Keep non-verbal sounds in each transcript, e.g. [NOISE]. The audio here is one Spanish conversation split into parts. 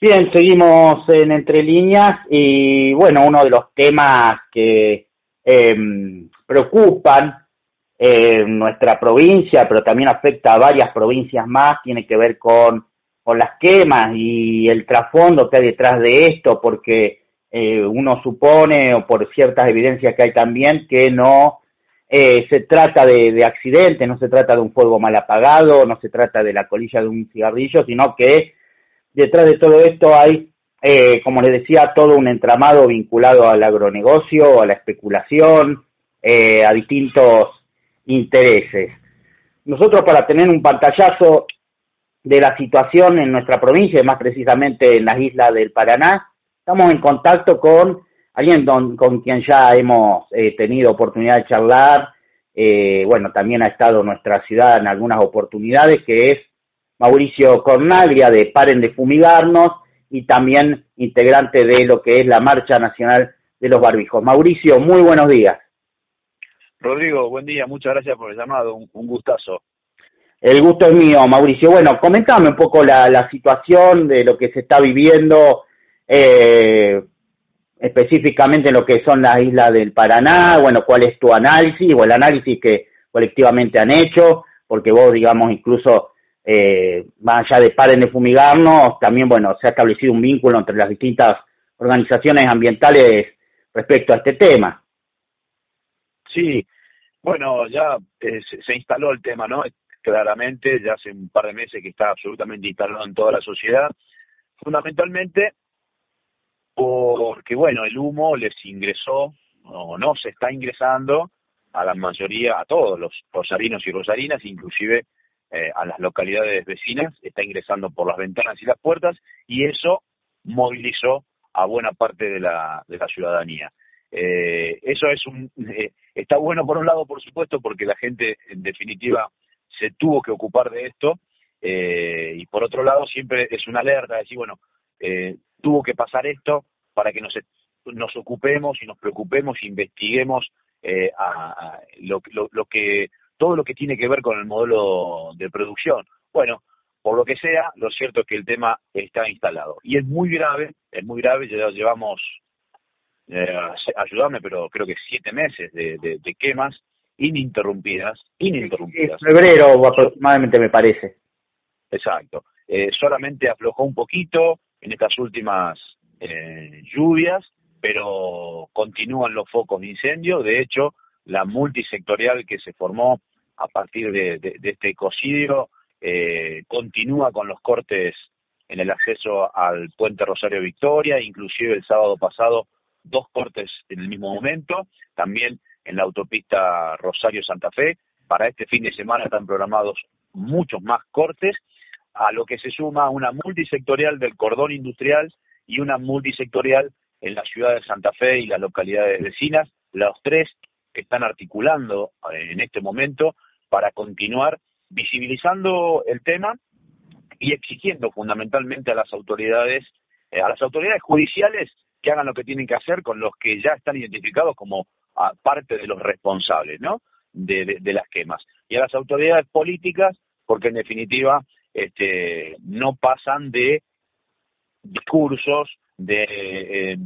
Bien, seguimos en Entre Líneas y bueno, uno de los temas que em, preocupan en nuestra provincia, pero también afecta a varias provincias más, tiene que ver con, con las quemas y el trasfondo que hay detrás de esto, porque eh, uno supone, o por ciertas evidencias que hay también, que no eh, se trata de, de accidente, no se trata de un fuego mal apagado, no se trata de la colilla de un cigarrillo, sino que detrás de todo esto hay, eh, como les decía, todo un entramado vinculado al agronegocio, a la especulación, eh, a distintos intereses. Nosotros para tener un pantallazo de la situación en nuestra provincia, más precisamente en las islas del Paraná, estamos en contacto con alguien con quien ya hemos eh, tenido oportunidad de charlar, eh, bueno, también ha estado nuestra ciudad en algunas oportunidades, que es Mauricio Cornaglia de Paren de Fumigarnos y también integrante de lo que es la Marcha Nacional de los Barbijos. Mauricio, muy buenos días. Rodrigo, buen día, muchas gracias por el llamado, un, gustazo. El gusto es mío, Mauricio. Bueno, comentame un poco la, la situación de lo que se está viviendo, eh, específicamente en lo que son las islas del Paraná, bueno, cuál es tu análisis o el análisis que colectivamente han hecho, porque vos, digamos, incluso eh, más allá de paren de fumigarnos, también, bueno, se ha establecido un vínculo entre las distintas organizaciones ambientales respecto a este tema. Sí, bueno, ya eh, se, instaló el tema, ¿no? Claramente, ya hace un par de meses que está absolutamente instalado en toda la sociedad, fundamentalmente porque, bueno, el humo les ingresó, o no se está ingresando a la mayoría, a todos los rosarinos y rosarinas, inclusive eh, a las localidades vecinas, está ingresando por las ventanas y las puertas y eso movilizó a buena parte de la, de la ciudadanía. Eh, eso es un, eh, está bueno por un lado, por supuesto, porque la gente en definitiva se tuvo que ocupar de esto y por otro lado siempre es una alerta, decir, bueno, tuvo que pasar esto para que nos, nos ocupemos y nos preocupemos, investiguemos a, lo, lo que todo lo que tiene que ver con el modelo de producción. Bueno, por lo que sea, lo cierto es que el tema está instalado. Y es muy grave, es muy grave, ya llevamos, eh, ayudarme, pero creo que siete meses de, de, quemas ininterrumpidas, ininterrumpidas. febrero aproximadamente me parece. Exacto. Eh, solamente aflojó un poquito en estas últimas eh, lluvias, pero continúan los focos de incendio. De hecho, la multisectorial que se formó a partir de, este ecocidio eh, continúa con los cortes en el acceso al puente Rosario Victoria, inclusive el sábado pasado dos cortes en el mismo momento, también en la autopista Rosario Santa Fe. Para este fin de semana están programados muchos más cortes, a lo que se suma una multisectorial del cordón industrial y una multisectorial en la ciudad de Santa Fe y las localidades vecinas, los tres están articulando eh, en este momento para continuar visibilizando el tema y exigiendo fundamentalmente a las autoridades, eh, a las autoridades judiciales que hagan lo que tienen que hacer con los que ya están identificados como ah, parte de los responsables, ¿no? De, las quemas. Y a las autoridades políticas, porque en definitiva este, no pasan de discursos, de,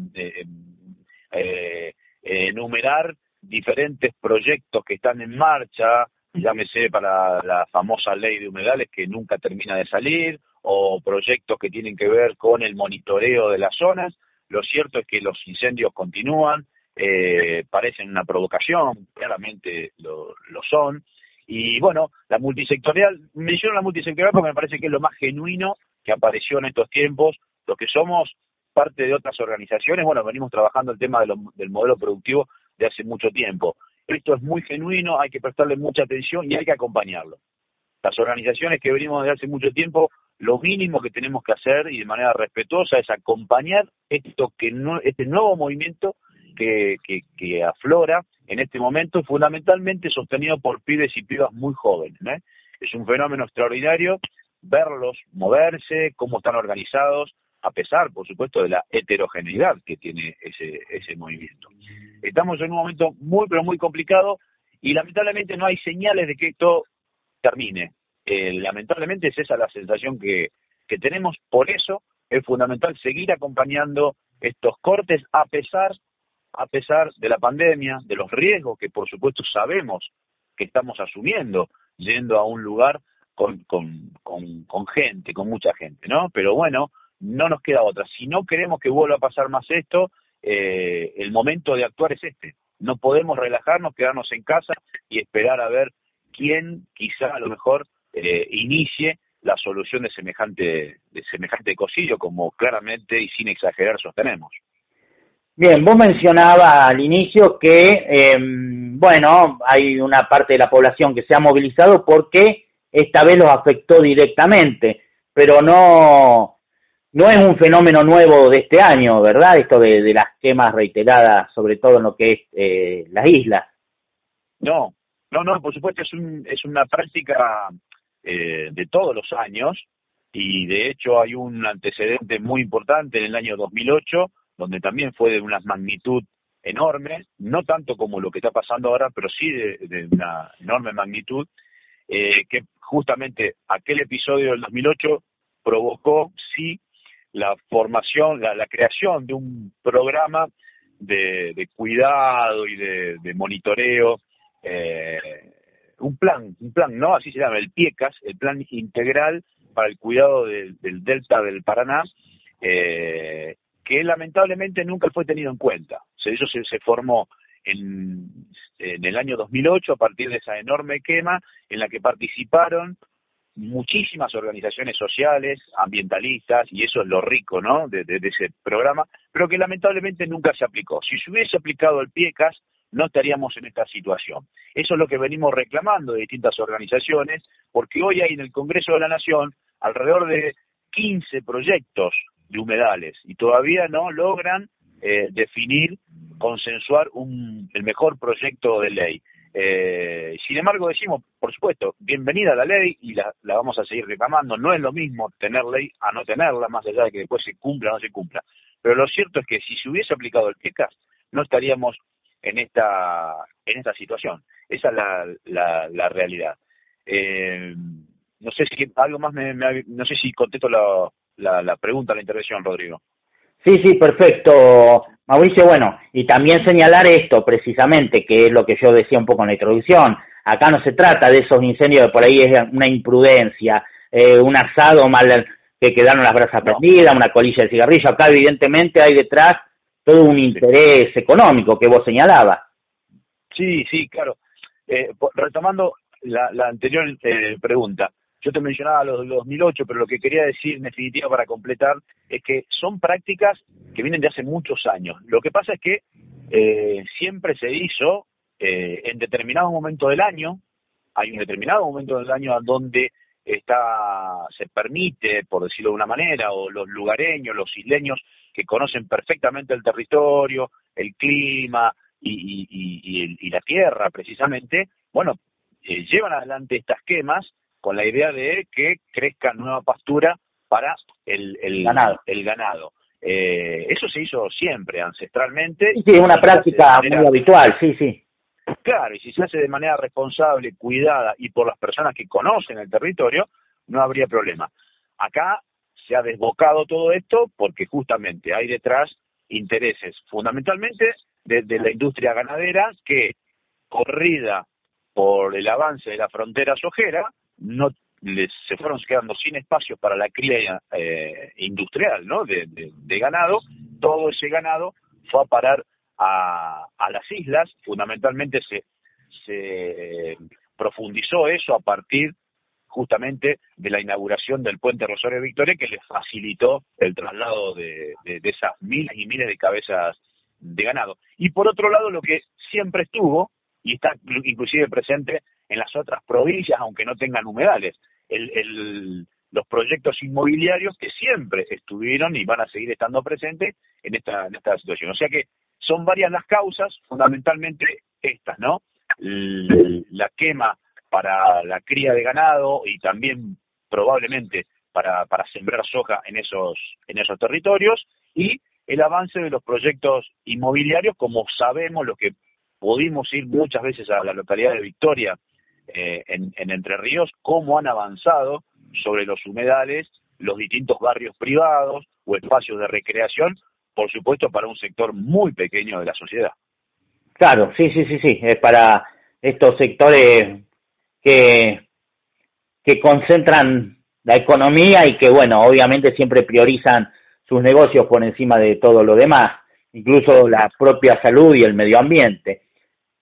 eh, enumerar diferentes proyectos que están en marcha, llámese para la famosa ley de humedales que nunca termina de salir, o proyectos que tienen que ver con el monitoreo de las zonas. Lo cierto es que los incendios continúan, eh, parecen una provocación, claramente lo, lo, son. Y bueno, la multisectorial, menciono la multisectorial porque me parece que es lo más genuino que apareció en estos tiempos. Los que somos parte de otras organizaciones, bueno, venimos trabajando el tema del modelo productivo de hace mucho tiempo. Esto es muy genuino, hay que prestarle mucha atención y hay que acompañarlo. Las organizaciones que venimos desde hace mucho tiempo, lo mínimo que tenemos que hacer y de manera respetuosa es acompañar esto que no, este nuevo movimiento que, que, aflora en este momento, fundamentalmente sostenido por pibes y pibas muy jóvenes. ¿eh? Es un fenómeno extraordinario verlos moverse, cómo están organizados, a pesar, por supuesto, de la heterogeneidad que tiene ese, ese movimiento. Estamos en un momento muy, pero muy complicado y lamentablemente no hay señales de que esto termine. Eh, lamentablemente es esa la sensación que, que tenemos, por eso es fundamental seguir acompañando estos cortes a pesar a pesar de la pandemia, de los riesgos que por supuesto sabemos que estamos asumiendo yendo a un lugar con, con, con, gente, con mucha gente, ¿no? Pero bueno, no nos queda otra. Si no queremos que vuelva a pasar más esto, eh, el momento de actuar es este. No podemos relajarnos, quedarnos en casa y esperar a ver quién quizá a lo mejor eh, inicie la solución de semejante, de semejante cosillo, como claramente y sin exagerar sostenemos. Bien, vos mencionabas al inicio que, em, bueno, hay una parte de la población que se ha movilizado porque esta vez los afectó directamente, pero no, no es un fenómeno nuevo de este año, ¿verdad? Esto de, las quemas reiteradas, sobre todo en lo que es eh, las islas. No, no, no, por supuesto es, un, es una práctica eh, de todos los años y de hecho hay un antecedente muy importante en el año 2008 donde también fue de una magnitud enorme, no tanto como lo que está pasando ahora, pero sí de, una enorme magnitud, eh, que justamente aquel episodio del 2008 provocó, sí, la formación, la, creación de un programa de, cuidado y de, monitoreo, eh, un plan, un plan, ¿no? Así se llama, el PIECAS, el Plan Integral para el Cuidado del, Delta del Paraná, eh, que lamentablemente nunca fue tenido en cuenta. se, se formó en, en, el año 2008 a partir de esa enorme quema en la que participaron muchísimas organizaciones sociales, ambientalistas, y eso es lo rico ¿no? de, ese programa, pero que lamentablemente nunca se aplicó. Si se hubiese aplicado el PIECAS, no estaríamos en esta situación. Eso es lo que venimos reclamando de distintas organizaciones, porque hoy hay en el Congreso de la Nación alrededor de 15 proyectos de humedales y todavía no logran eh, definir, consensuar un, el mejor proyecto de ley. Eh, sin embargo, decimos, por supuesto, bienvenida a la ley y la, la, vamos a seguir reclamando. No es lo mismo tener ley a no tenerla, más allá de que después se cumpla o no se cumpla. Pero lo cierto es que si se hubiese aplicado el PECAS, no estaríamos en esta, en esta situación. Esa es la, la, la realidad. Eh, no sé si algo más me, no sé si contesto la, la, la pregunta, la intervención, Rodrigo. Sí, sí, perfecto. Mauricio, bueno, y también señalar esto precisamente, que es lo que yo decía un poco en la introducción. Acá no se trata de esos incendios de por ahí es una imprudencia, eh, un asado mal que quedaron las brasas prendidas, una colilla de cigarrillo. Acá evidentemente hay detrás todo un interés económico que vos señalabas. Sí, sí, claro. Eh, retomando la, la anterior eh, pregunta, yo te mencionaba los de 2008, pero lo que quería decir en definitiva para completar es que son prácticas que vienen de hace muchos años. Lo que pasa es que eh, siempre se hizo eh, en determinado momento del año, hay un determinado momento del año donde está se permite, por decirlo de una manera, o los lugareños, los isleños que conocen perfectamente el territorio, el clima y, la tierra precisamente, bueno, eh, llevan adelante estas quemas con la idea de que crezca nueva pastura para el, el ganado. El ganado. Eh, eso se hizo siempre, ancestralmente. Sí, es una práctica muy habitual, sí, sí. Claro, y si se hace de manera responsable, cuidada y por las personas que conocen el territorio, no habría problema. Acá se ha desbocado todo esto porque justamente hay detrás intereses, fundamentalmente de, de la industria ganadera, que corrida por el avance de la frontera sojera, no les, se fueron quedando sin espacio para la cría eh, industrial ¿no? De, ganado, todo ese ganado fue a parar a, a las islas, fundamentalmente se, se profundizó eso a partir justamente de la inauguración del puente Rosario Victoria que les facilitó el traslado de, de, de, esas miles y miles de cabezas de ganado. Y por otro lado, lo que siempre estuvo, y está inclusive presente en las otras provincias, aunque no tengan humedales. El, los proyectos inmobiliarios que siempre estuvieron y van a seguir estando presentes en esta, en esta situación. O sea que son varias las causas, fundamentalmente estas, ¿no? La quema para la cría de ganado y también probablemente para, para sembrar soja en esos, en esos territorios y el avance de los proyectos inmobiliarios, como sabemos, lo que pudimos ir muchas veces a la localidad de Victoria eh, en, Entre Ríos, cómo han avanzado sobre los humedales los distintos barrios privados o espacios de recreación, por supuesto para un sector muy pequeño de la sociedad. Claro, sí, sí, sí, sí, es para estos sectores que, que concentran la economía y que, bueno, obviamente siempre priorizan sus negocios por encima de todo lo demás, incluso la propia salud y el medio ambiente.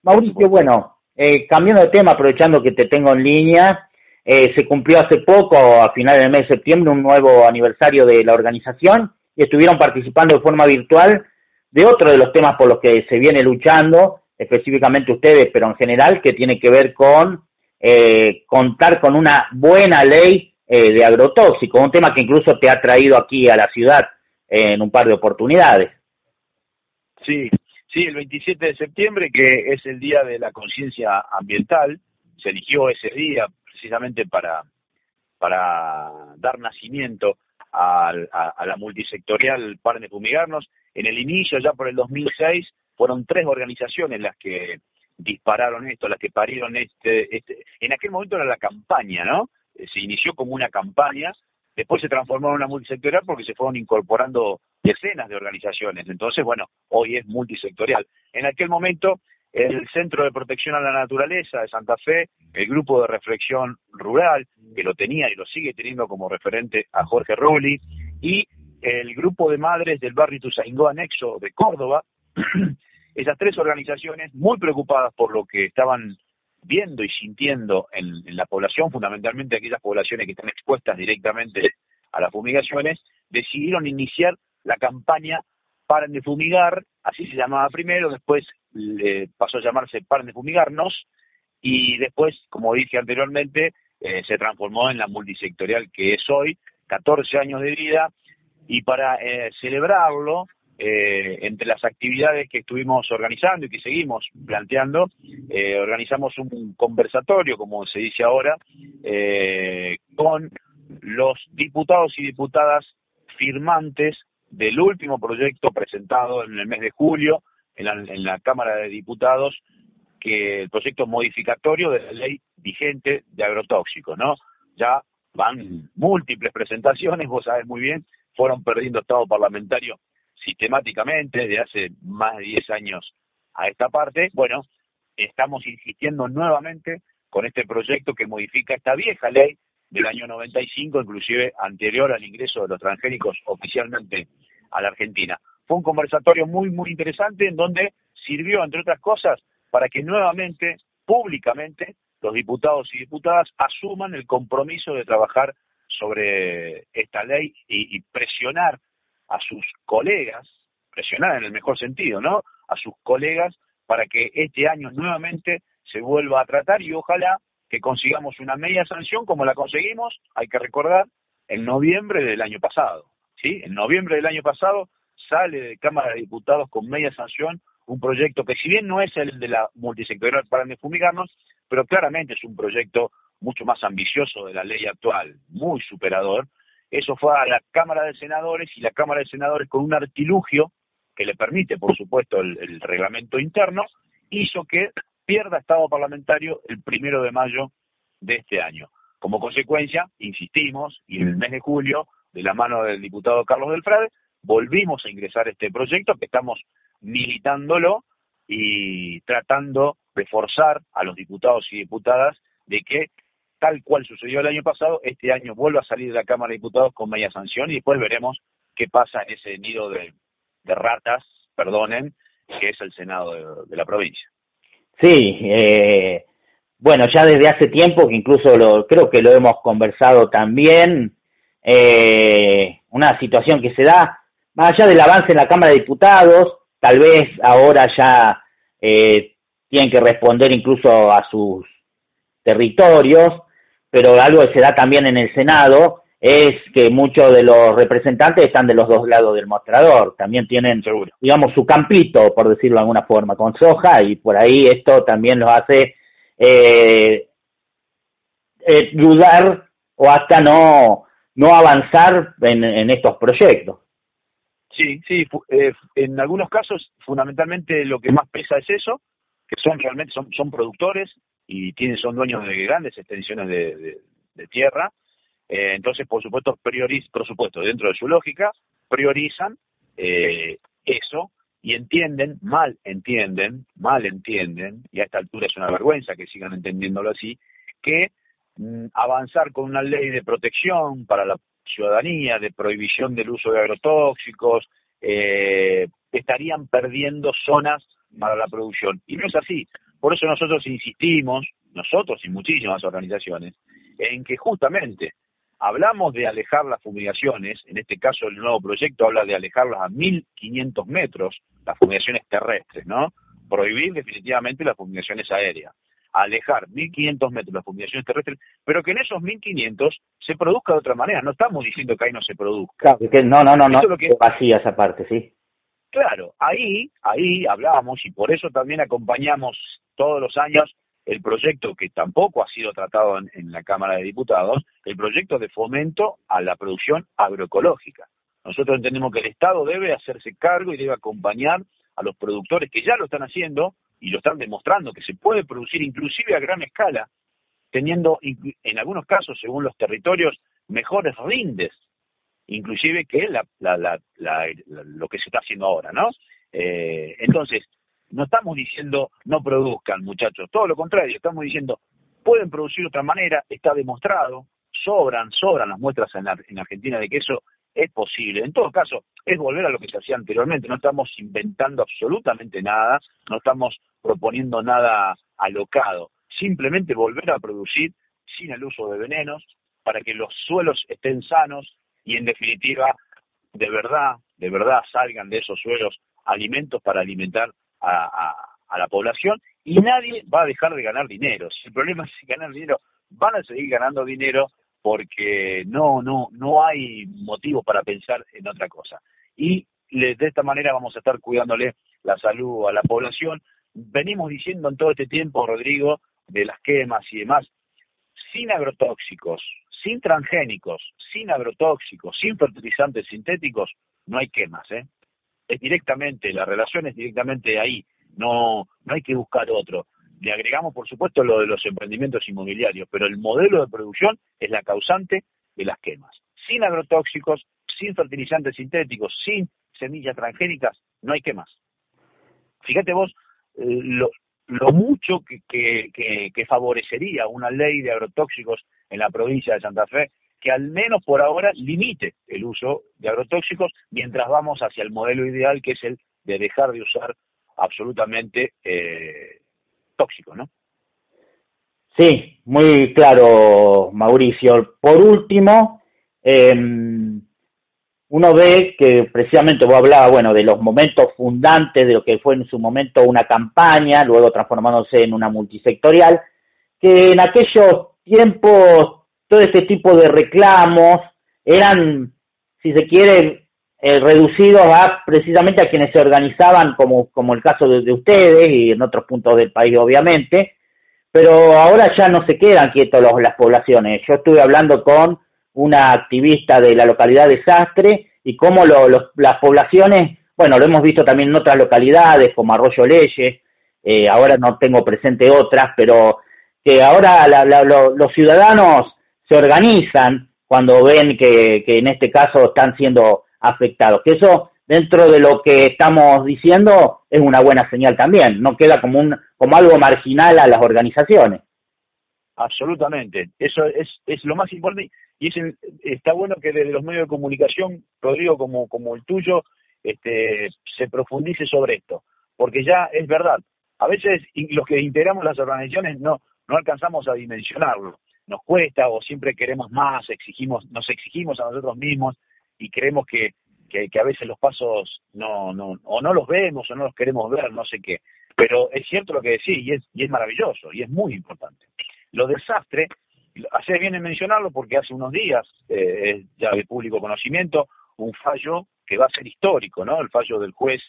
Mauricio, bueno, eh, cambiando de tema, aprovechando que te tengo en línea, eh, se cumplió hace poco, a finales del mes de septiembre, un nuevo aniversario de la organización y estuvieron participando de forma virtual de otro de los temas por los que se viene luchando, específicamente ustedes, pero en general, que tiene que ver con eh, contar con una buena ley eh, de agrotóxicos, un tema que incluso te ha traído aquí a la ciudad en un par de oportunidades. Sí, Sí, el 27 de septiembre, que es el Día de la Conciencia Ambiental, se eligió ese día precisamente para, para dar nacimiento a, la multisectorial Paren de Fumigarnos. En el inicio, ya por el 2006, fueron tres organizaciones las que dispararon esto, las que parieron este, este, en aquel momento era la campaña, ¿no? Se inició como una campaña Después se transformó en una multisectorial porque se fueron incorporando decenas de organizaciones. Entonces, bueno, hoy es multisectorial. En aquel momento, el Centro de Protección a la Naturaleza de Santa Fe, el Grupo de Reflexión Rural, que lo tenía y lo sigue teniendo como referente a Jorge Rulli, y el Grupo de Madres del Barrio Tuzaingó Anexo de Córdoba, [CLEARS THROAT] esas tres organizaciones muy preocupadas por lo que estaban viendo y sintiendo en, la población, fundamentalmente aquellas poblaciones que están expuestas directamente a las fumigaciones, decidieron iniciar la campaña Paren de Fumigar, así se llamaba primero, después le pasó a llamarse Paren de Fumigarnos, y después, como dije anteriormente, eh, se transformó en la multisectorial que es hoy, 14 años de vida, y para eh, celebrarlo, eh, entre las actividades que estuvimos organizando y que seguimos planteando, eh, organizamos un conversatorio, como se dice ahora, eh, con los diputados y diputadas firmantes del último proyecto presentado en el mes de julio en la, en la Cámara de Diputados, que el proyecto modificatorio de la ley vigente de agrotóxicos, ¿no? Ya van múltiples presentaciones, vos sabés muy bien, fueron perdiendo estado parlamentario sistemáticamente desde hace más de 10 años a esta parte, bueno, estamos insistiendo nuevamente con este proyecto que modifica esta vieja ley del año 95, inclusive anterior al ingreso de los transgénicos oficialmente a la Argentina. Fue un conversatorio muy, muy interesante en donde sirvió, entre otras cosas, para que nuevamente, públicamente, los diputados y diputadas asuman el compromiso de trabajar sobre esta ley y, y presionar a sus colegas, presionar en el mejor sentido, ¿no? A sus colegas para que este año nuevamente se vuelva a tratar y ojalá que consigamos una media sanción como la conseguimos, hay que recordar, en noviembre del año pasado. ¿sí? En noviembre del año pasado sale de Cámara de Diputados con media sanción un proyecto que si bien no es el de la multisectorial para fumigarnos, pero claramente es un proyecto mucho más ambicioso de la ley actual, muy superador, eso fue a la Cámara de Senadores y la Cámara de Senadores con un artilugio que le permite, por supuesto, el, reglamento interno, hizo que pierda estado parlamentario el primero de mayo de este año. Como consecuencia, insistimos, y en el mes de julio, de la mano del diputado Carlos Delfrade, volvimos a ingresar este proyecto que estamos militándolo y tratando de forzar a los diputados y diputadas de que tal cual sucedió el año pasado, este año vuelve a salir de la Cámara de Diputados con media sanción y después veremos qué pasa en ese nido de, ratas, perdonen, que es el Senado de, la provincia. Sí, eh, bueno, ya desde hace tiempo, que incluso lo, creo que lo hemos conversado también, eh, una situación que se da, más allá del avance en la Cámara de Diputados, tal vez ahora ya eh, tienen que responder incluso a sus territorios, pero algo que se da también en el Senado es que muchos de los representantes están de los dos lados del mostrador, también tienen, digamos, su campito, por decirlo de alguna forma, con soja, y por ahí esto también los hace eh, eh, dudar o hasta no, no avanzar en, estos proyectos. Sí, sí, eh, en algunos casos fundamentalmente lo que más pesa es eso, que son realmente son, son productores y tienen, son dueños de grandes extensiones de, tierra. Eh, entonces, por supuesto, prioriz, por supuesto, dentro de su lógica, priorizan eh, eso y entienden, mal entienden, mal entienden, y a esta altura es una vergüenza que sigan entendiéndolo así, que mm, avanzar con una ley de protección para la ciudadanía, de prohibición del uso de agrotóxicos, eh, estarían perdiendo zonas para la producción. Y no es así. Por eso nosotros insistimos, nosotros y muchísimas organizaciones, en que justamente hablamos de alejar las fumigaciones, en este caso el nuevo proyecto habla de alejarlas a 1500 metros, las fumigaciones terrestres, ¿no? Prohibir definitivamente las fumigaciones aéreas, alejar 1500 metros las fumigaciones terrestres, pero que en esos 1500 se produzca de otra manera, no estamos diciendo que ahí no se produzca. que no, no, no, no, lo que... vacía esa parte, sí. Claro, ahí, ahí hablábamos y por eso también acompañamos todos los años el proyecto que tampoco ha sido tratado en, la Cámara de Diputados, el proyecto de fomento a la producción agroecológica. Nosotros entendemos que el Estado debe hacerse cargo y debe acompañar a los productores que ya lo están haciendo y lo están demostrando que se puede producir inclusive a gran escala, teniendo en algunos casos, según los territorios, mejores rindes, inclusive que la, lo que se está haciendo ahora, ¿no? Eh, entonces, no estamos diciendo no produzcan, muchachos, todo lo contrario, estamos diciendo pueden producir de otra manera, está demostrado, sobran, sobran las muestras en, en Argentina de que eso es posible. En todo caso, es volver a lo que se hacía anteriormente, no estamos inventando absolutamente nada, no estamos proponiendo nada alocado, simplemente volver a producir sin el uso de venenos para que los suelos estén sanos y en definitiva, de verdad, de verdad salgan de esos suelos alimentos para alimentar a, la población y nadie va a dejar de ganar dinero. Si el problema es ganar dinero, van a seguir ganando dinero porque no, no, no hay motivo para pensar en otra cosa. Y de esta manera vamos a estar cuidándole la salud a la población. Venimos diciendo en todo este tiempo, Rodrigo, de las quemas y demás, sin agrotóxicos, sin transgénicos, sin agrotóxicos, sin fertilizantes sintéticos, no hay quemas, ¿eh? es directamente, la relación es directamente ahí, no, no hay que buscar otro. Le agregamos, por supuesto, lo de los emprendimientos inmobiliarios, pero el modelo de producción es la causante de las quemas. Sin agrotóxicos, sin fertilizantes sintéticos, sin semillas transgénicas, no hay quemas. Fíjate vos eh, lo, mucho que, que, que favorecería una ley de agrotóxicos en la provincia de Santa Fe que al menos por ahora limite el uso de agrotóxicos mientras vamos hacia el modelo ideal que es el de dejar de usar absolutamente eh, tóxicos, ¿no? Sí, muy claro, Mauricio. Por último, em, uno ve que precisamente vos hablabas, bueno, de los momentos fundantes de lo que fue en su momento una campaña, luego transformándose en una multisectorial, que en aquellos tiempos todo este tipo de reclamos eran, si se quiere, eh, reducidos a precisamente a quienes se organizaban, como, como el caso de, ustedes y en otros puntos del país, obviamente, pero ahora ya no se quedan quietos los, las poblaciones. Yo estuve hablando con una activista de la localidad de Sastre y cómo las poblaciones, bueno, lo hemos visto también en otras localidades como Arroyo Leyes, eh, ahora no tengo presente otras, pero que ahora los ciudadanos se organizan cuando ven que, que en este caso están siendo afectados. Que eso, dentro de lo que estamos diciendo, es una buena señal también. No queda como, un, como algo marginal a las organizaciones. Absolutamente. Eso es, es lo más importante y es está bueno que desde los medios de comunicación, Rodrigo, como, como el tuyo, este, se profundice sobre esto. Porque ya es verdad. A veces los que integramos las organizaciones no, no alcanzamos a dimensionarlo nos cuesta o siempre queremos más, exigimos, nos exigimos a nosotros mismos y creemos que, que, a veces los pasos no, no, o no los vemos o no los queremos ver, no sé qué. Pero es cierto lo que decís y es, y es maravilloso y es muy importante. Lo desastre, hace bien en mencionarlo porque hace unos días, eh, es ya de público conocimiento, un fallo que va a ser histórico, ¿no? El fallo del juez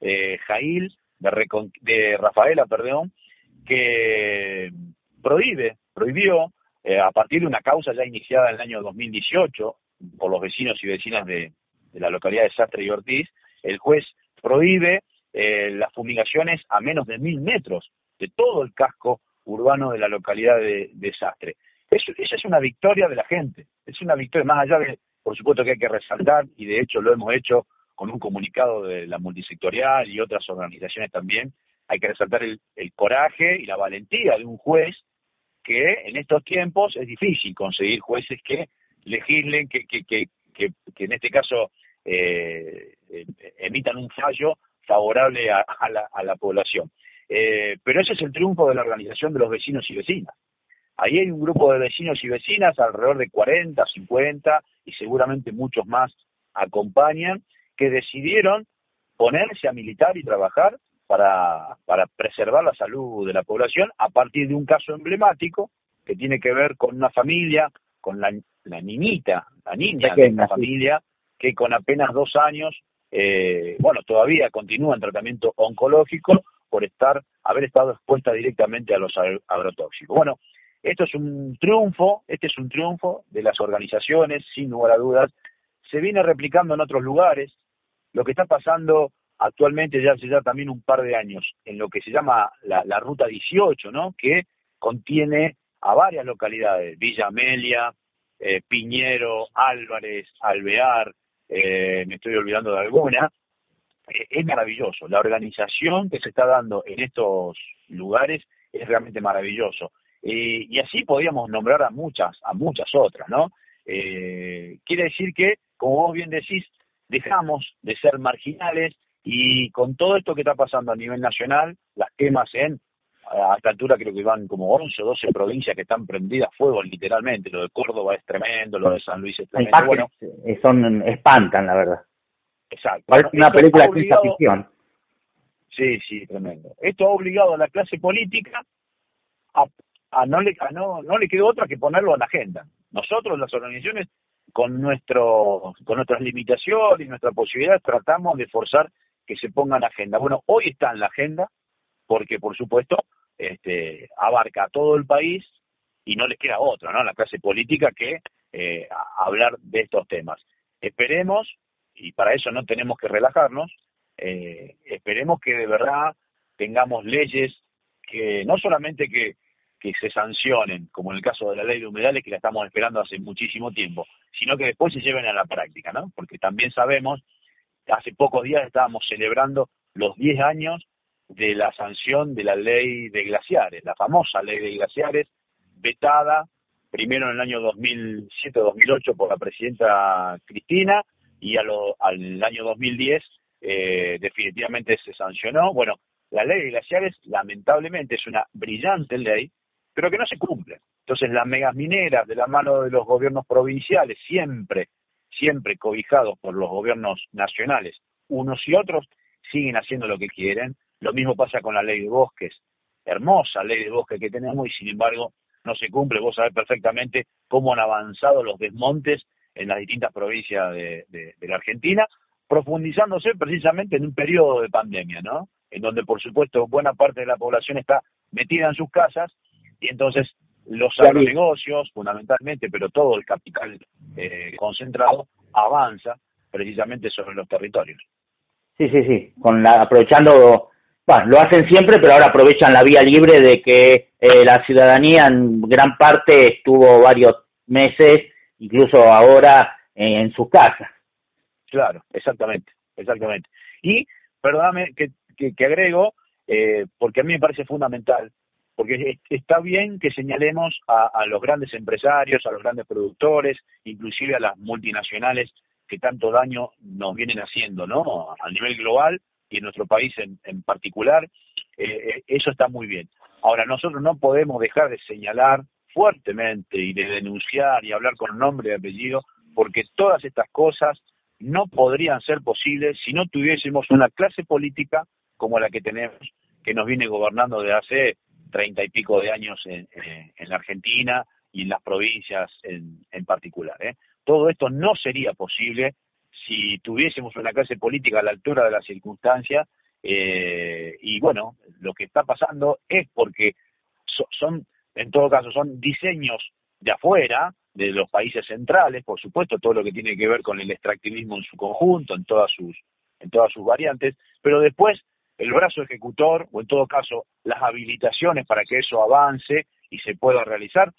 eh, Jail, de, de Rafaela, perdón, que prohíbe, prohibió eh, a partir de una causa ya iniciada en el año 2018 por los vecinos y vecinas de, la localidad de Sastre y Ortiz, el juez prohíbe eh, las fumigaciones a menos de mil metros de todo el casco urbano de la localidad de, Sastre. esa es una victoria de la gente, es una victoria más allá de, por supuesto que hay que resaltar, y de hecho lo hemos hecho con un comunicado de la multisectorial y otras organizaciones también, hay que resaltar el, coraje y la valentía de un juez que en estos tiempos es difícil conseguir jueces que legislen, que, que, que, que, en este caso eh, eh, emitan un fallo favorable a, la, a la, población. Eh, pero ese es el triunfo de la organización de los vecinos y vecinas. Ahí hay un grupo de vecinos y vecinas, alrededor de 40, 50 y seguramente muchos más acompañan, que decidieron ponerse a militar y trabajar para, para preservar la salud de la población a partir de un caso emblemático que tiene que ver con una familia, con la, la niñita, la niña de una familia que con apenas dos años, eh, bueno, todavía continúa en tratamiento oncológico por estar, haber estado expuesta directamente a los agrotóxicos. Bueno, esto es un triunfo, este es un triunfo de las organizaciones, sin lugar a dudas. Se viene replicando en otros lugares. Lo que está pasando actualmente ya hace ya también un par de años en lo que se llama la, Ruta 18, ¿no? Que contiene a varias localidades, Villa Amelia, eh, Piñero, Álvarez, Alvear, eh, me estoy olvidando de alguna. Eh, es maravilloso. La organización que se está dando en estos lugares es realmente maravilloso. Eh, y así podríamos nombrar a muchas, a muchas otras, ¿no? Eh, quiere decir que, como vos bien decís, dejamos de ser marginales y con todo esto que está pasando a nivel nacional, las quemas en, a esta altura creo que van como 11 o 12 provincias que están prendidas a fuego literalmente, lo de Córdoba es tremendo, lo de San Luis es tremendo. Bueno, son, espantan, la verdad. Exacto. Parece una película de ciencia ficción. Sí, sí, tremendo. Esto ha obligado a la clase política a a no le, no, no le quedó otra que ponerlo en la agenda. Nosotros, las organizaciones, con, nuestro, con nuestras limitaciones y nuestras posibilidades, tratamos de forzar que se ponga en agenda. Bueno, hoy está en la agenda porque, por supuesto, este, abarca a todo el país y no le queda otra, ¿no? La clase política que eh, hablar de estos temas. Esperemos, y para eso no tenemos que relajarnos, eh, esperemos que de verdad tengamos leyes que no solamente que que se sancionen, como en el caso de la ley de humedales, que la estamos esperando hace muchísimo tiempo, sino que después se lleven a la práctica, ¿no? Porque también sabemos, hace pocos días estábamos celebrando los 10 años de la sanción de la ley de glaciares, la famosa ley de glaciares, vetada primero en el año 2007-2008 por la presidenta Cristina y a lo, al año 2010 eh, definitivamente se sancionó. Bueno, la ley de glaciares lamentablemente es una brillante ley, pero que no se cumple. Entonces las megas mineras de la mano de los gobiernos provinciales, siempre, siempre cobijados por los gobiernos nacionales, unos y otros, siguen haciendo lo que quieren. Lo mismo pasa con la ley de bosques, hermosa ley de bosques que tenemos y sin embargo no se cumple. Vos sabés perfectamente cómo han avanzado los desmontes en las distintas provincias de, de, de la Argentina, profundizándose precisamente en un periodo de pandemia, ¿no? En donde, por supuesto, buena parte de la población está metida en sus casas y entonces los agronegocios, fundamentalmente, pero todo el capital eh, concentrado, avanza precisamente sobre los territorios. Sí, sí, sí, con la, aprovechando, bueno, lo hacen siempre, pero ahora aprovechan la vía libre de que eh, la ciudadanía en gran parte estuvo varios meses, incluso ahora, en sus casas. Claro, exactamente, exactamente. Y, perdóname que, que, agrego, eh, porque a mí me parece fundamental, porque está bien que señalemos a, los grandes empresarios, a los grandes productores, inclusive a las multinacionales que tanto daño nos vienen haciendo, ¿no? A nivel global y en nuestro país en, particular, eh, eh, eso está muy bien. Ahora, nosotros no podemos dejar de señalar fuertemente y de denunciar y hablar con nombre y apellido, porque todas estas cosas no podrían ser posibles si no tuviésemos una clase política como la que tenemos, que nos viene gobernando de hace treinta y pico de años en, en, la Argentina y en las provincias en, en particular. ¿eh? Todo esto no sería posible si tuviésemos una clase política a la altura de las circunstancias eh, y bueno, lo que está pasando es porque son, en todo caso, son diseños de afuera, de los países centrales, por supuesto, todo lo que tiene que ver con el extractivismo en su conjunto, en todas sus, en todas sus variantes, pero después el brazo ejecutor, o en todo caso las habilitaciones para que eso avance y se pueda realizar,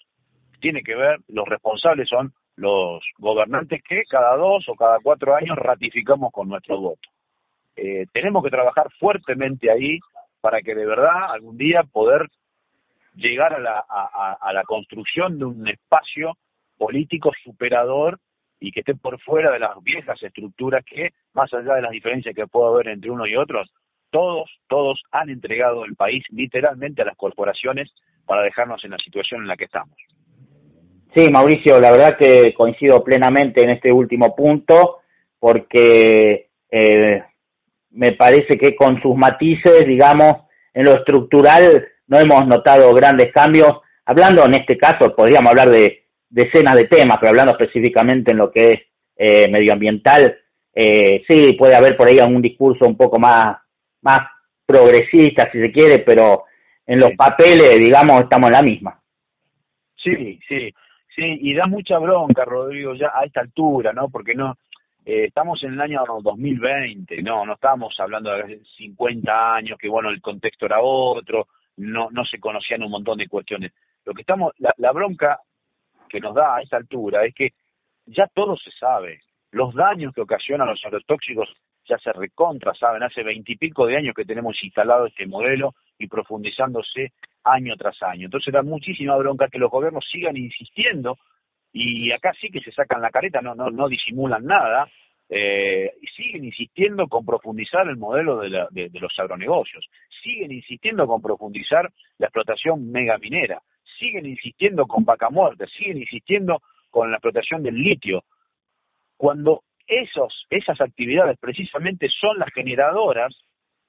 tiene que ver, los responsables son los gobernantes que cada dos o cada cuatro años ratificamos con nuestro voto. Eh, tenemos que trabajar fuertemente ahí para que de verdad algún día poder llegar a la, a, la construcción de un espacio político superador y que esté por fuera de las viejas estructuras que, más allá de las diferencias que pueda haber entre uno y otros, todos, todos han entregado el país literalmente a las corporaciones para dejarnos en la situación en la que estamos. Sí, Mauricio, la verdad que coincido plenamente en este último punto, porque eh, me parece que con sus matices, digamos, en lo estructural no hemos notado grandes cambios. Hablando en este caso, podríamos hablar de decenas de temas, pero hablando específicamente en lo que es eh, medioambiental, eh, sí, puede haber por ahí algún discurso un poco más, más progresista, si se quiere, pero en los papeles, digamos, estamos en la misma. Sí, sí. Sí, y da mucha bronca, Rodrigo, ya a esta altura, ¿no? Porque no eh, estamos en el año 2020, no, no estamos hablando de 50 años, que bueno, el contexto era otro, no, no se conocían un montón de cuestiones. Lo que estamos, la, la bronca que nos da a esta altura es que ya todo se sabe. Los daños que ocasionan los agrotóxicos ya se recontra, saben, hace veintipico de años que tenemos instalado este modelo y profundizándose año tras año. Entonces da muchísima bronca que los gobiernos sigan insistiendo y acá sí que se sacan la careta, no, no, no disimulan nada, eh, y siguen insistiendo con profundizar el modelo de, de, los agronegocios, siguen insistiendo con profundizar la explotación megaminera, siguen insistiendo con vaca muerta, siguen insistiendo con la explotación del litio, cuando esos, esas actividades precisamente son las generadoras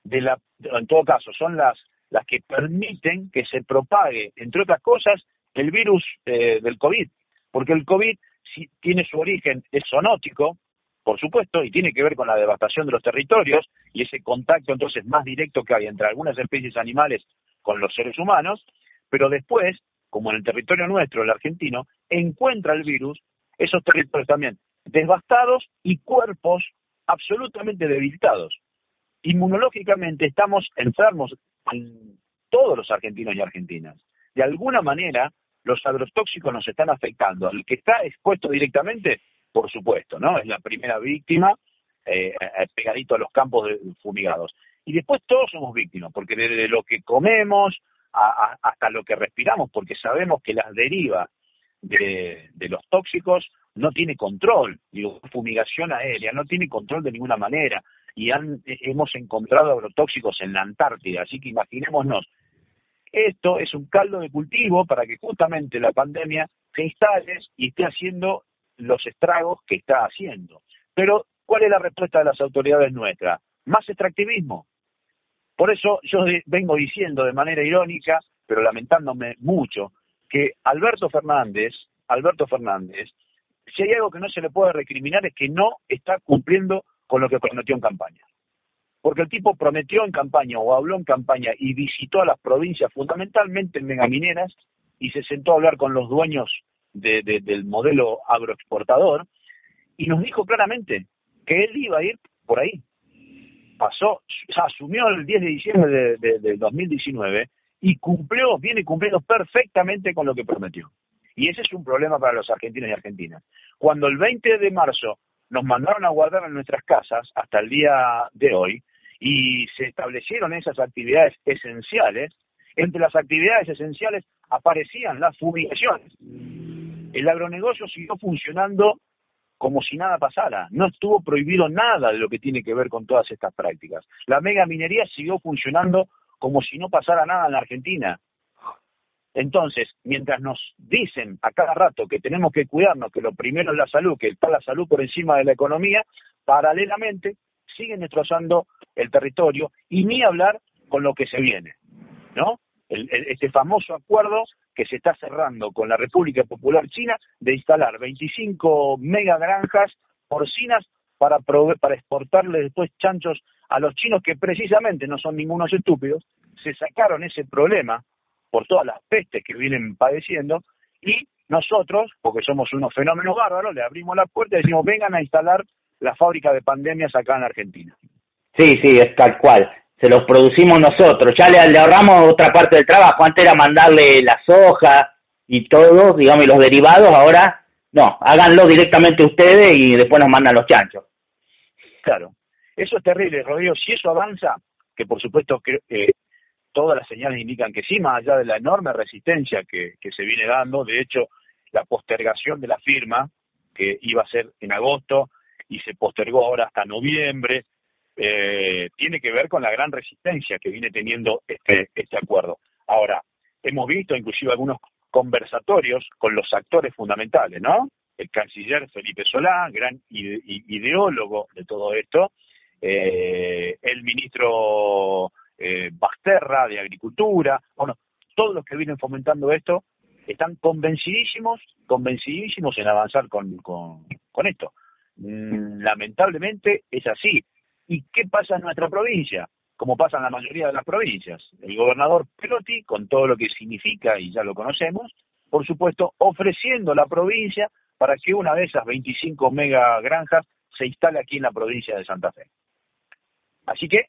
de la, en todo caso, son las, las que permiten que se propague, entre otras cosas, el virus eh, del COVID. Porque el COVID si, tiene su origen, es zoonótico, por supuesto, y tiene que ver con la devastación de los territorios y ese contacto entonces más directo que hay entre algunas especies animales con los seres humanos, pero después, como en el territorio nuestro, el argentino, encuentra el virus, esos territorios también devastados y cuerpos absolutamente debilitados. Inmunológicamente estamos enfermos en todos los argentinos y argentinas. De alguna manera, los agrotóxicos nos están afectando. El que está expuesto directamente, por supuesto, ¿no? Es la primera víctima, eh, eh, pegadito a los campos de fumigados. Y después todos somos víctimas, porque desde lo que comemos hasta lo que respiramos, porque sabemos que las derivas de, los tóxicos no tiene control, digo, fumigación aérea, no tiene control de ninguna manera. Y han, hemos encontrado agrotóxicos en la Antártida, así que imaginémonos, esto es un caldo de cultivo para que justamente la pandemia se instale y esté haciendo los estragos que está haciendo. Pero, ¿cuál es la respuesta de las autoridades nuestras? Más extractivismo. Por eso yo vengo diciendo de manera irónica, pero lamentándome mucho, que Alberto Fernández, Alberto Fernández si hay algo que no se le puede recriminar es que no está cumpliendo con lo que prometió en campaña. Porque el tipo prometió en campaña o habló en campaña y visitó a las provincias, fundamentalmente en megamineras, y se sentó a hablar con los dueños del modelo agroexportador, y nos dijo claramente que él iba a ir por ahí. Pasó, asumió el 10 de diciembre de, de 2019 y cumplió, viene cumpliendo perfectamente con lo que prometió. Y ese es un problema para los argentinos y argentinas. Cuando el 20 de marzo nos mandaron a guardar en nuestras casas hasta el día de hoy y se establecieron esas actividades esenciales, entre las actividades esenciales aparecían las fumigaciones. El agronegocio siguió funcionando como si nada pasara. No estuvo prohibido nada de lo que tiene que ver con todas estas prácticas. La mega minería siguió funcionando como si no pasara nada en la Argentina. Entonces, mientras nos dicen a cada rato que tenemos que cuidarnos, que lo primero es la salud, que está la salud por encima de la economía, paralelamente siguen destrozando el territorio y ni hablar con lo que se viene, ¿no? este famoso acuerdo que se está cerrando con la República Popular China de instalar 25 megagranjas porcinas para, para exportarle después chanchos a los chinos que precisamente no son ningunos estúpidos, se sacaron ese problema por todas las pestes que vienen padeciendo, y nosotros, porque somos unos fenómenos bárbaros, le abrimos la puerta y decimos, vengan a instalar la fábrica de pandemias acá en Argentina. Sí, sí, es tal cual. Se los producimos nosotros. Ya le, ahorramos otra parte del trabajo. Antes era mandarle la soja y todo, digamos, y los derivados. Ahora No, háganlo directamente ustedes y después nos mandan los chanchos. Claro, eso es terrible, Rodrigo. Si eso avanza, que por supuesto que eh, todas las señales indican que sí, más allá de la enorme resistencia que, que se viene dando, de hecho, la postergación de la firma, que iba a ser en agosto y se postergó ahora hasta noviembre, eh, tiene que ver con la gran resistencia que viene teniendo este, este acuerdo. Ahora, hemos visto inclusive algunos conversatorios con los actores fundamentales, ¿no? El canciller Felipe Solá, gran ideólogo de todo esto, eh, el ministro eh, Basterra de Agricultura, bueno, todos los que vienen fomentando esto están convencidísimos, convencidísimos en avanzar con, con, con esto. Mm, lamentablemente es así. ¿Y qué pasa en nuestra provincia? Como pasa en la mayoría de las provincias. El gobernador Pelotti, con todo lo que significa, y ya lo conocemos, por supuesto, ofreciendo la provincia para que una de esas 25 mega granjas se instale aquí en la provincia de Santa Fe. Así que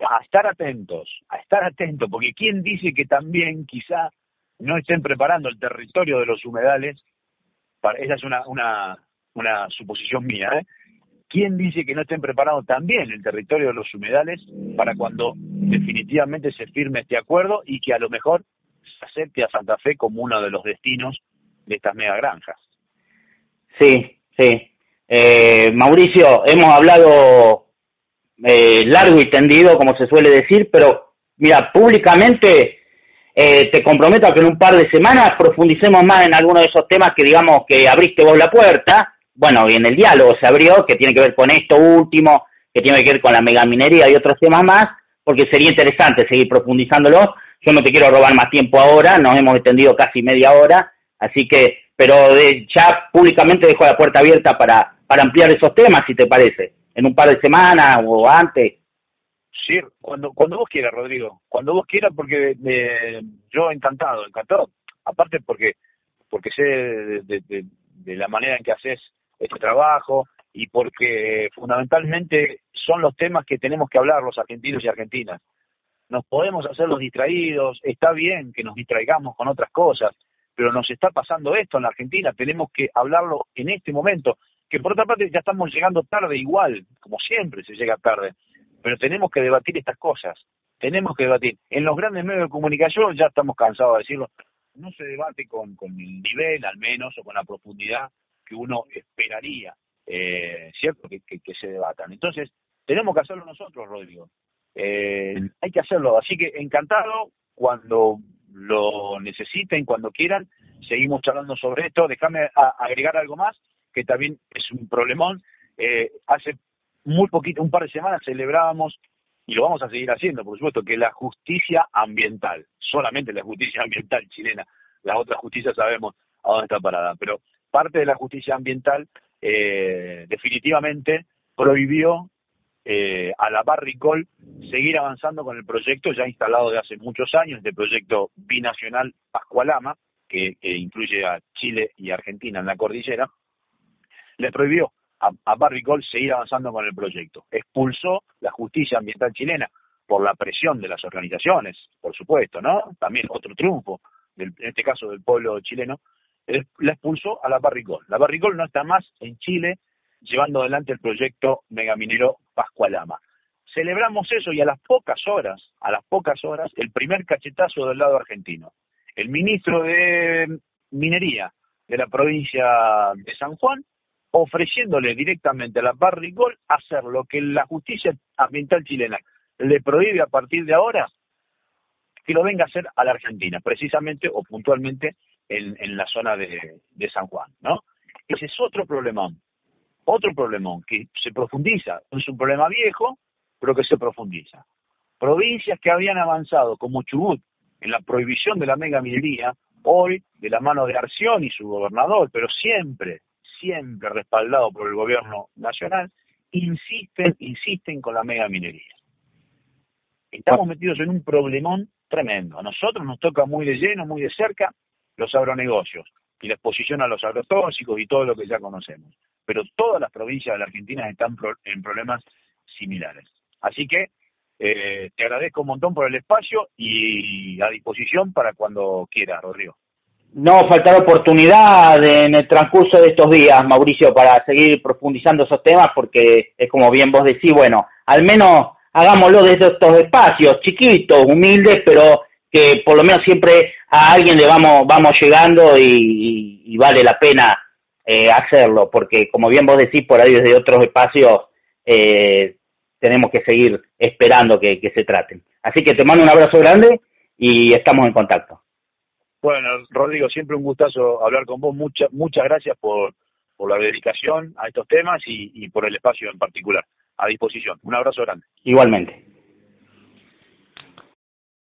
a estar atentos, a estar atentos, porque ¿quién dice que también quizá no estén preparando el territorio de los humedales? Para, esa es una, una, una suposición mía, ¿eh? ¿Quién dice que no estén preparando también el territorio de los humedales para cuando definitivamente se firme este acuerdo y que a lo mejor se acepte a Santa Fe como uno de los destinos de estas mega granjas? Sí, sí. Eh, Mauricio, hemos hablado eh, largo y tendido, como se suele decir, pero mira, públicamente eh, te comprometo a que en un par de semanas profundicemos más en alguno de esos temas que digamos que abriste vos la puerta, bueno, y en el diálogo se abrió, que tiene que ver con esto último, que tiene que ver con la megaminería y otros temas más, porque sería interesante seguir profundizándolo. Yo no te quiero robar más tiempo ahora, nos hemos extendido casi media hora, así que, pero de, ya públicamente dejo la puerta abierta para, para ampliar esos temas, si te parece en un par de semanas o antes. Sí, cuando, cuando vos quieras, Rodrigo, cuando vos quieras, porque eh, yo encantado, encantado, aparte porque porque sé de, la manera en que haces este trabajo y porque fundamentalmente son los temas que tenemos que hablar los argentinos y argentinas. Nos podemos hacer los distraídos, está bien que nos distraigamos con otras cosas, pero nos está pasando esto en la Argentina, tenemos que hablarlo en este momento que por otra parte ya estamos llegando tarde igual, como siempre se llega tarde, pero tenemos que debatir estas cosas, tenemos que debatir. En los grandes medios de comunicación ya estamos cansados de decirlo, no se debate con, con el nivel al menos o con la profundidad que uno esperaría, eh, ¿cierto? Que, que, se debatan. Entonces, tenemos que hacerlo nosotros, Rodrigo. Eh, hay que hacerlo. Así que encantado cuando lo necesiten, cuando quieran, seguimos charlando sobre esto. Déjame agregar algo más que también es un problemón. Eh, hace muy poquito, un par de semanas celebrábamos, y lo vamos a seguir haciendo, por supuesto, que la justicia ambiental, solamente la justicia [LAUGHS] ambiental chilena, las otras justicias sabemos a dónde está parada, pero parte de la justicia ambiental eh, definitivamente prohibió eh, a la Barricol seguir avanzando con el proyecto ya instalado de hace muchos años, este proyecto binacional Pascualama, que incluye a Chile y Argentina en la cordillera, le prohibió a, a Gold seguir avanzando con el proyecto. Expulsó la justicia ambiental chilena por la presión de las organizaciones, por supuesto, ¿no? También otro triunfo, en este caso del pueblo chileno, la expulsó a la Barricol. La Barricol no está más en Chile llevando adelante el proyecto megaminero Pascualama. Celebramos eso y a las pocas horas, a las pocas horas, el primer cachetazo del lado argentino. El ministro de Minería de la provincia de San Juan ofreciéndole directamente a la Barricol hacer lo que la justicia ambiental chilena le prohíbe a partir de ahora, que lo venga a hacer a la Argentina, precisamente o puntualmente en, en la zona de, de, San Juan, ¿no? Ese es otro problemón, otro problemón que se profundiza, es un problema viejo, pero que se profundiza. Provincias que habían avanzado, como Chubut, en la prohibición de la mega minería, hoy, de la mano de Arción y su gobernador, pero siempre siempre respaldado por el gobierno nacional, insisten, insisten con la mega minería. Estamos metidos en un problemón tremendo. A nosotros nos toca muy de lleno, muy de cerca, los agronegocios y la exposición a los agrotóxicos y todo lo que ya conocemos. Pero todas las provincias de la Argentina están en problemas similares. Así que eh, te agradezco un montón por el espacio y a disposición para cuando quieras, Rodrigo. no faltará oportunidad en el transcurso de estos días, Mauricio, para seguir profundizando esos temas, porque es como bien vos decís, bueno, al menos hagámoslo desde estos espacios chiquitos, humildes, pero que por lo menos siempre a alguien le vamos, vamos llegando y, vale la pena eh, hacerlo, porque como bien vos decís, por ahí desde otros espacios eh, tenemos que seguir esperando que se traten. Así que te mando un abrazo grande y estamos en contacto. Bueno, Rodrigo, siempre un gustazo hablar con vos. Muchas muchas gracias por, por la dedicación a estos temas y, y por el espacio en particular. A disposición. Un abrazo grande. Igualmente.